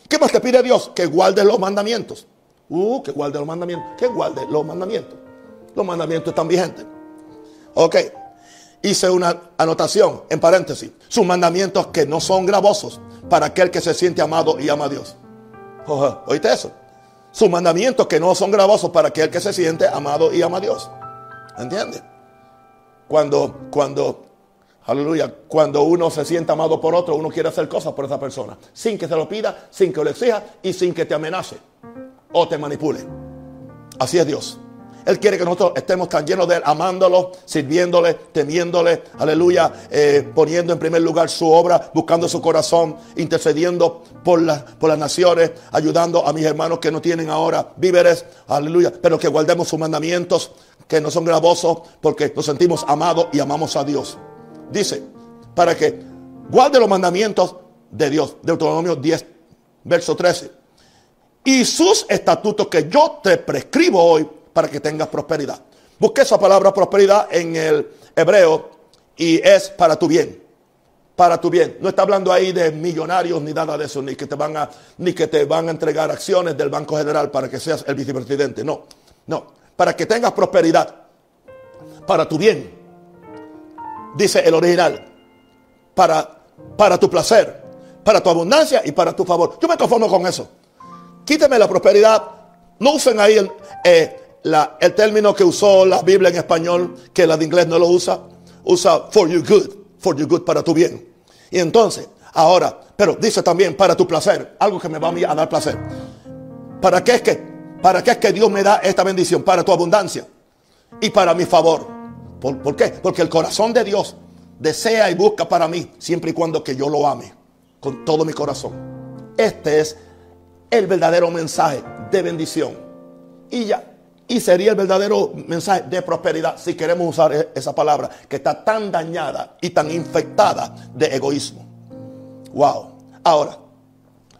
¿Qué más te pide Dios? Que guardes los mandamientos. Uh, que guarde los mandamientos. Que guarde los mandamientos. Los mandamientos están vigentes. Ok. Hice una anotación en paréntesis. Sus mandamientos que no son gravosos para aquel que se siente amado y ama a Dios. ¿Oíste eso? Sus mandamientos que no son gravosos para aquel que se siente amado y ama a Dios. ¿Entiendes? Cuando, cuando Aleluya. Cuando uno se siente amado por otro, uno quiere hacer cosas por esa persona. Sin que se lo pida, sin que lo exija y sin que te amenace o te manipule. Así es Dios. Él quiere que nosotros estemos tan llenos de Él, amándolo, sirviéndole, temiéndole, aleluya, eh, poniendo en primer lugar su obra, buscando su corazón, intercediendo por, por las naciones, ayudando a mis hermanos que no tienen ahora víveres, aleluya, pero que guardemos sus mandamientos, que no son gravosos, porque nos sentimos amados y amamos a Dios. Dice, para que guarde los mandamientos de Dios. Deuteronomio 10, verso 13. Y sus estatutos que yo te prescribo hoy para que tengas prosperidad. Busque esa palabra prosperidad en el hebreo y es para tu bien. Para tu bien. No está hablando ahí de millonarios ni nada de eso, ni que te van a, ni que te van a entregar acciones del Banco General para que seas el vicepresidente. No, no. Para que tengas prosperidad. Para tu bien. Dice el original. Para, para tu placer. Para tu abundancia y para tu favor. Yo me conformo con eso. Quíteme la prosperidad. No usen ahí el, eh, el término que usó la Biblia en español, que la de inglés no lo usa, usa for your good, for your good, para tu bien. Y entonces, ahora, pero dice también para tu placer, algo que me va a, a dar placer. ¿Para qué es que? ¿Para qué es que Dios me da esta bendición? Para tu abundancia y para mi favor. ¿Por, ¿Por, qué? Porque el corazón de Dios desea y busca para mí siempre y cuando que yo lo ame con todo mi corazón. Este es el verdadero mensaje de bendición. Y ya, y sería el verdadero mensaje de prosperidad si queremos usar e-, esa palabra que está tan dañada y tan infectada de egoísmo. Wow. Ahora,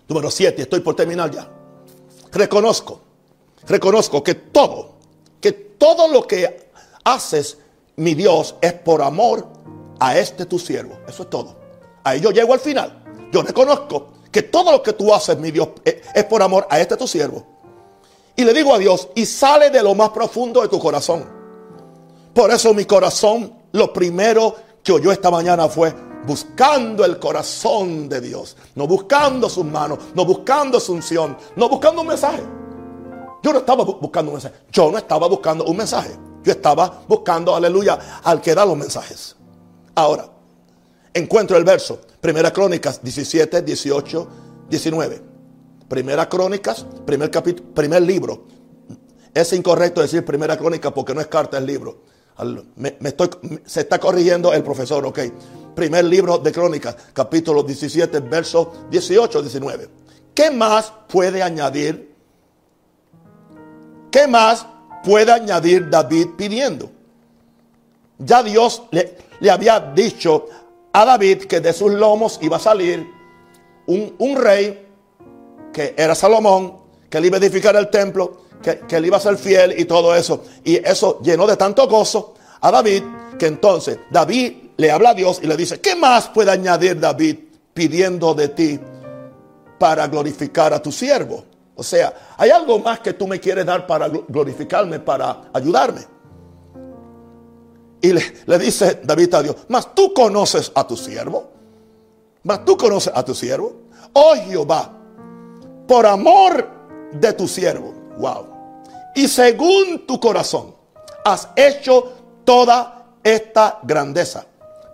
número 7, estoy por terminar ya. Reconozco, reconozco que todo, que todo lo que haces, mi Dios, es por amor a este tu siervo. Eso es todo. Ahí yo llego al final. Yo reconozco que todo lo que tú haces, mi Dios, e-, es por amor a este tu siervo. Y le digo a Dios, y sale de lo más profundo de tu corazón. Por eso mi corazón, lo primero que oyó esta mañana fue buscando el corazón de Dios. No buscando sus manos, no buscando su unción, no buscando un mensaje. Yo no estaba buscando un mensaje. Yo no estaba buscando un mensaje. Yo estaba buscando, aleluya, al que da los mensajes. Ahora, encuentro el verso. Primera Crónicas 17, 18, 19. Primera Crónicas, primer capítulo, primer libro. Es incorrecto decir Primera Crónica porque no es carta, es libro. Me, estoy, se está corrigiendo el profesor, ok. Primer libro de Crónicas, capítulo 17, versos 18, 19. ¿Qué más puede añadir? ¿Qué más puede añadir David pidiendo? Ya Dios le, le había dicho a David que de sus lomos iba a salir un, un rey que era Salomón, que él iba a edificar el templo, que, que él iba a ser fiel y todo eso. Y eso llenó de tanto gozo a David que entonces David le habla a Dios y le dice, ¿qué más puede añadir David pidiendo de ti para glorificar a tu siervo? O sea, hay algo más que tú me quieres dar para glorificarme, para ayudarme. Y le, dice David a Dios, mas tú conoces a tu siervo. Mas tú conoces a tu siervo. Oh Jehová, por amor de tu siervo. Wow. Y según tu corazón, has hecho toda esta grandeza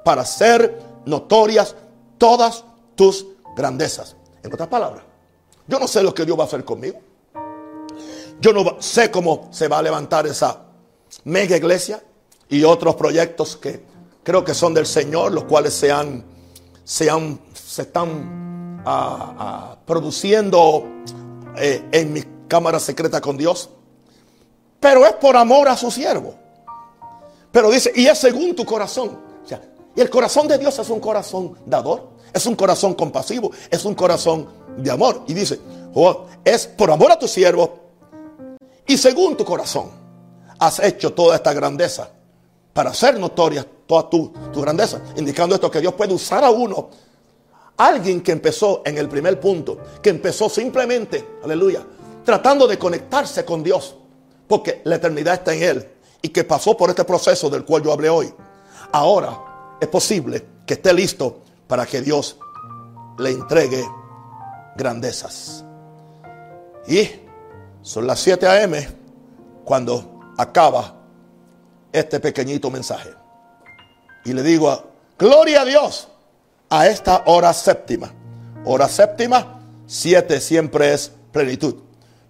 para ser notorias todas tus grandezas. En otras palabras, yo no sé lo que Dios va a hacer conmigo. Yo no sé cómo se va a levantar esa mega iglesia y otros proyectos que creo que son del Señor, los cuales se han, se, han, se están produciendo eh, en mi cámara secreta con Dios. Pero es por amor a su siervo. Pero dice, y es según tu corazón. y el corazón de Dios es un corazón dador, es un corazón compasivo, es un corazón de amor. Y dice, oh, es por amor a tu siervo y según tu corazón has hecho toda esta grandeza para hacer notoria toda tu, tu grandeza. Indicando esto que Dios puede usar a uno Alguien que empezó en el primer punto, que empezó simplemente, aleluya, tratando de conectarse con Dios, porque la eternidad está en Él, y que pasó por este proceso del cual yo hablé hoy. Ahora es posible que esté listo para que Dios le entregue grandezas. Y son las 7 a.m. cuando acaba este pequeñito mensaje. Y le digo, gloria a Dios a esta hora séptima. Hora séptima, siete siempre es plenitud.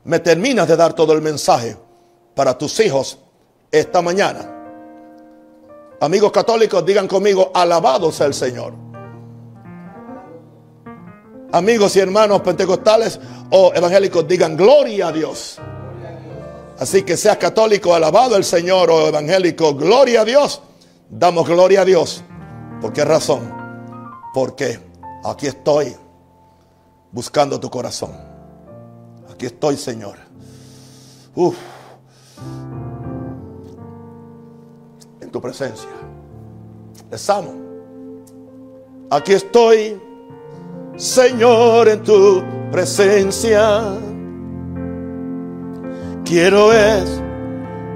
Me terminas de dar todo el mensaje para tus hijos esta mañana. Amigos católicos, digan conmigo, alabado sea el Señor. Amigos y hermanos pentecostales o evangélicos, digan gloria a Dios. Así que seas católico, alabado el Señor o evangélico, gloria a Dios. Damos gloria a Dios. ¿Por qué razón? Porque aquí estoy buscando tu corazón. Aquí estoy, Señor. En tu presencia. Les amo. Aquí estoy, Señor, en tu presencia. Quiero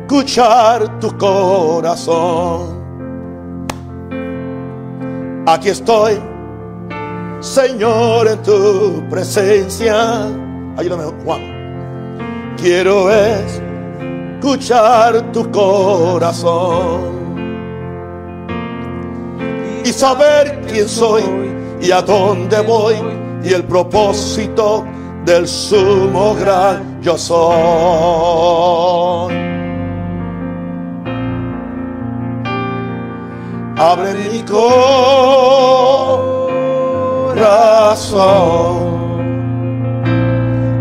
escuchar tu corazón. Aquí estoy, Señor, en tu presencia. Ayúdame, Juan. Quiero escuchar tu corazón y saber quién soy y a dónde voy y el propósito del sumo gran yo soy. Abre mi corazón.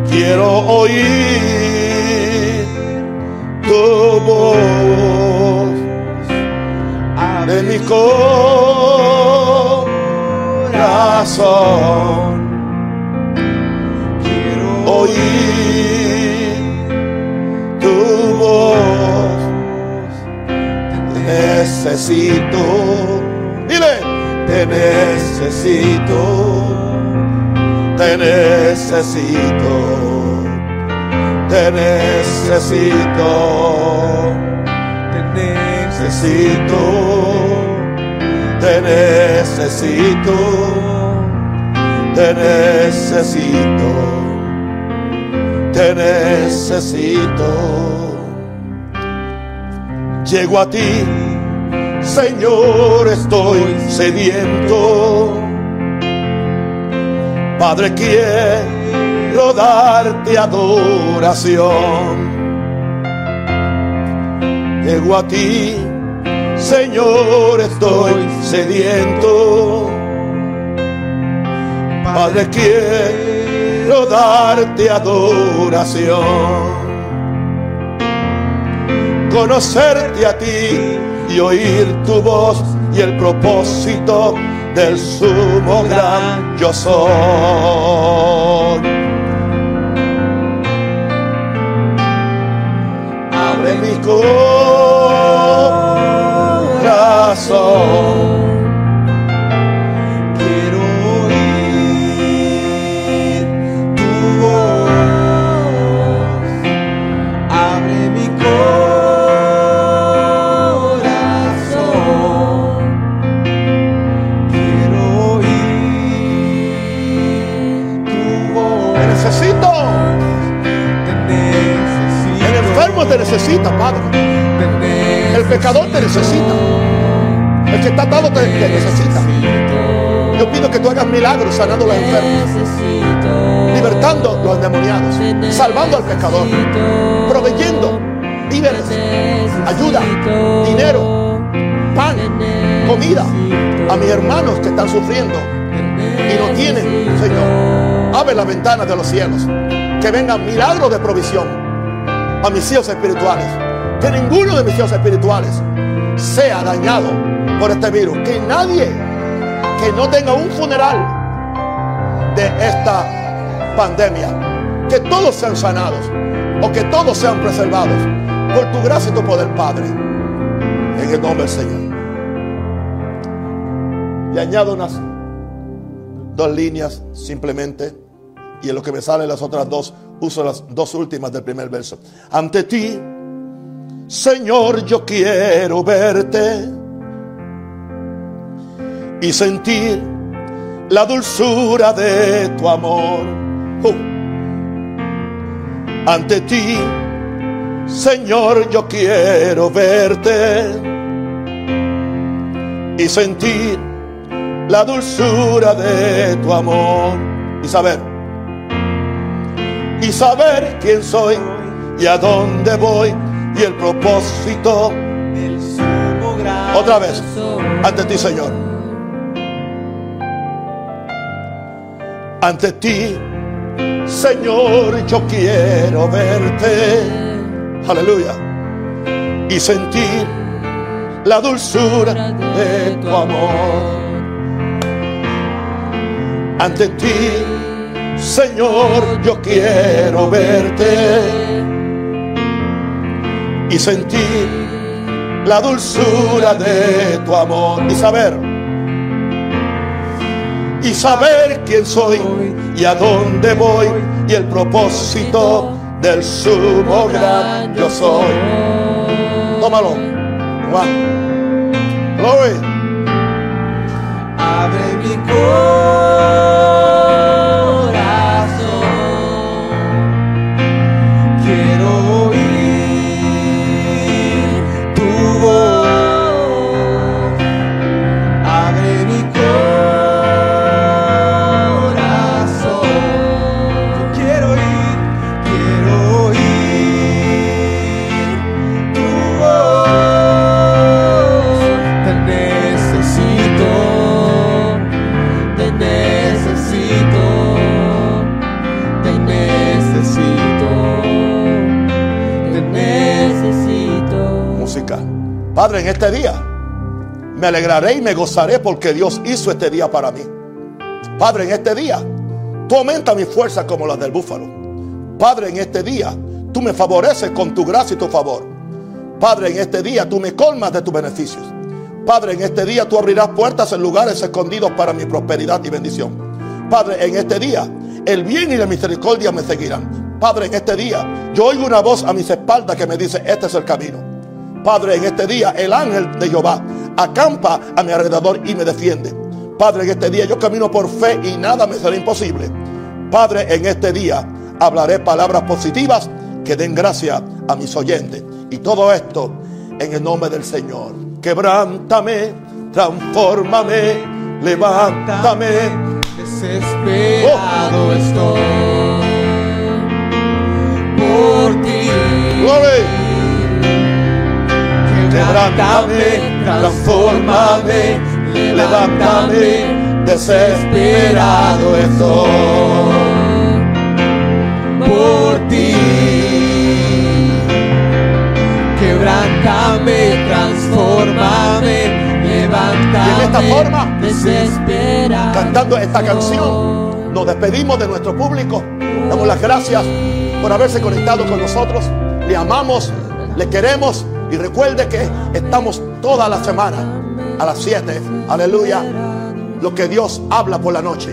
Quiero oír tu voz. Abre mi corazón. Necesito. Dile, te necesito. Te necesito. Te necesito. Te necesito. Te necesito. Te necesito. Te necesito. Llego a ti, Señor, estoy sediento. Padre, quiero darte adoración. Llego a ti, Señor, estoy sediento. Padre, quiero darte adoración conocerte a ti y oír tu voz y el propósito del sumo gran yo soy. Abre mi corazón. Te necesita, Padre. El pecador te necesita. El que está atado te, necesita. Yo pido que tú hagas milagros sanando a los enfermos, libertando los endemoniados, salvando al pecador, proveyendo víveres, ayuda, dinero, pan, comida a mis hermanos que están sufriendo y no tienen, Señor. Abre la ventana de los cielos, que vengan milagros de provisión a mis hijos espirituales. Que ninguno de mis hijos espirituales sea dañado por este virus. Que nadie que no tenga un funeral de esta pandemia. Que todos sean sanados o que todos sean preservados por tu gracia y tu poder, Padre. En el nombre del Señor. Y añado unas dos líneas simplemente. Y en lo que me salen las otras dos, uso las dos últimas del primer verso. Ante ti, Señor, yo quiero verte y sentir la dulzura de tu amor. Uh. Ante ti, Señor, yo quiero verte y sentir la dulzura de tu amor y saber y saber quién soy y a dónde voy y el propósito. del sumo gran Otra vez, ante ti, Señor. Ante ti, Señor, yo quiero verte. Aleluya. Y sentir la dulzura de tu amor. Ante ti, Señor, yo quiero verte y sentir la dulzura de tu amor y saber y saber quién soy y a dónde voy y el propósito del sumo gran yo soy. Tómalo. Glory. Abre mi corazón. Padre, en este día me alegraré y me gozaré porque Dios hizo este día para mí. Padre, en este día tú aumentas mi fuerza como las del búfalo. Padre, en este día tú me favoreces con tu gracia y tu favor. Padre, en este día tú me colmas de tus beneficios. Padre, en este día tú abrirás puertas en lugares escondidos para mi prosperidad y bendición. Padre, en este día el bien y la misericordia me seguirán. Padre, en este día yo oigo una voz a mis espaldas que me dice, este es el camino. Padre, en este día el ángel de Jehová acampa a mi alrededor y me defiende. Padre, en este día yo camino por fe y nada me será imposible. Padre, en este día hablaré palabras positivas que den gracia a mis oyentes. Y todo esto en el nombre del Señor. Quebrántame, transfórmame, levántame. Desesperado estoy por ti. Glory. Quebrántame, transfórmame, levántame. Desesperado estoy por ti. Quebrántame, transfórmame, levántame. Y en esta forma, desesperado. Cantando esta canción, nos despedimos de nuestro público. Damos las gracias por haberse conectado con nosotros. Le amamos, le queremos y recuerde que estamos toda la semana a las 7. Aleluya. Lo que Dios habla por la noche.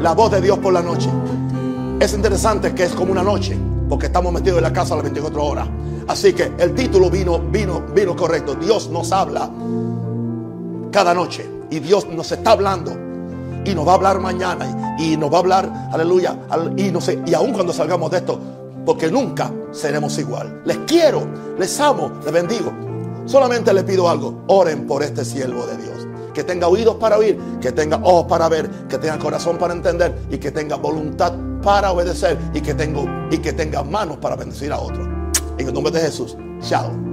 La voz de Dios por la noche. Es interesante que es como una noche, porque estamos metidos en la casa a las 24 horas. Así que el título vino, vino, vino correcto. Dios nos habla cada noche y Dios nos está hablando y nos va a hablar mañana y, nos va a hablar, aleluya, al- y no sé, y aún cuando salgamos de esto, porque nunca seremos igual. Les quiero, les amo, les bendigo. Solamente le pido algo, oren por este siervo de Dios. Que tenga oídos para oír, que tenga ojos para ver, que tenga corazón para entender y que tenga voluntad para obedecer y que, y que tenga manos para bendecir a otros. En el nombre de Jesús, chao.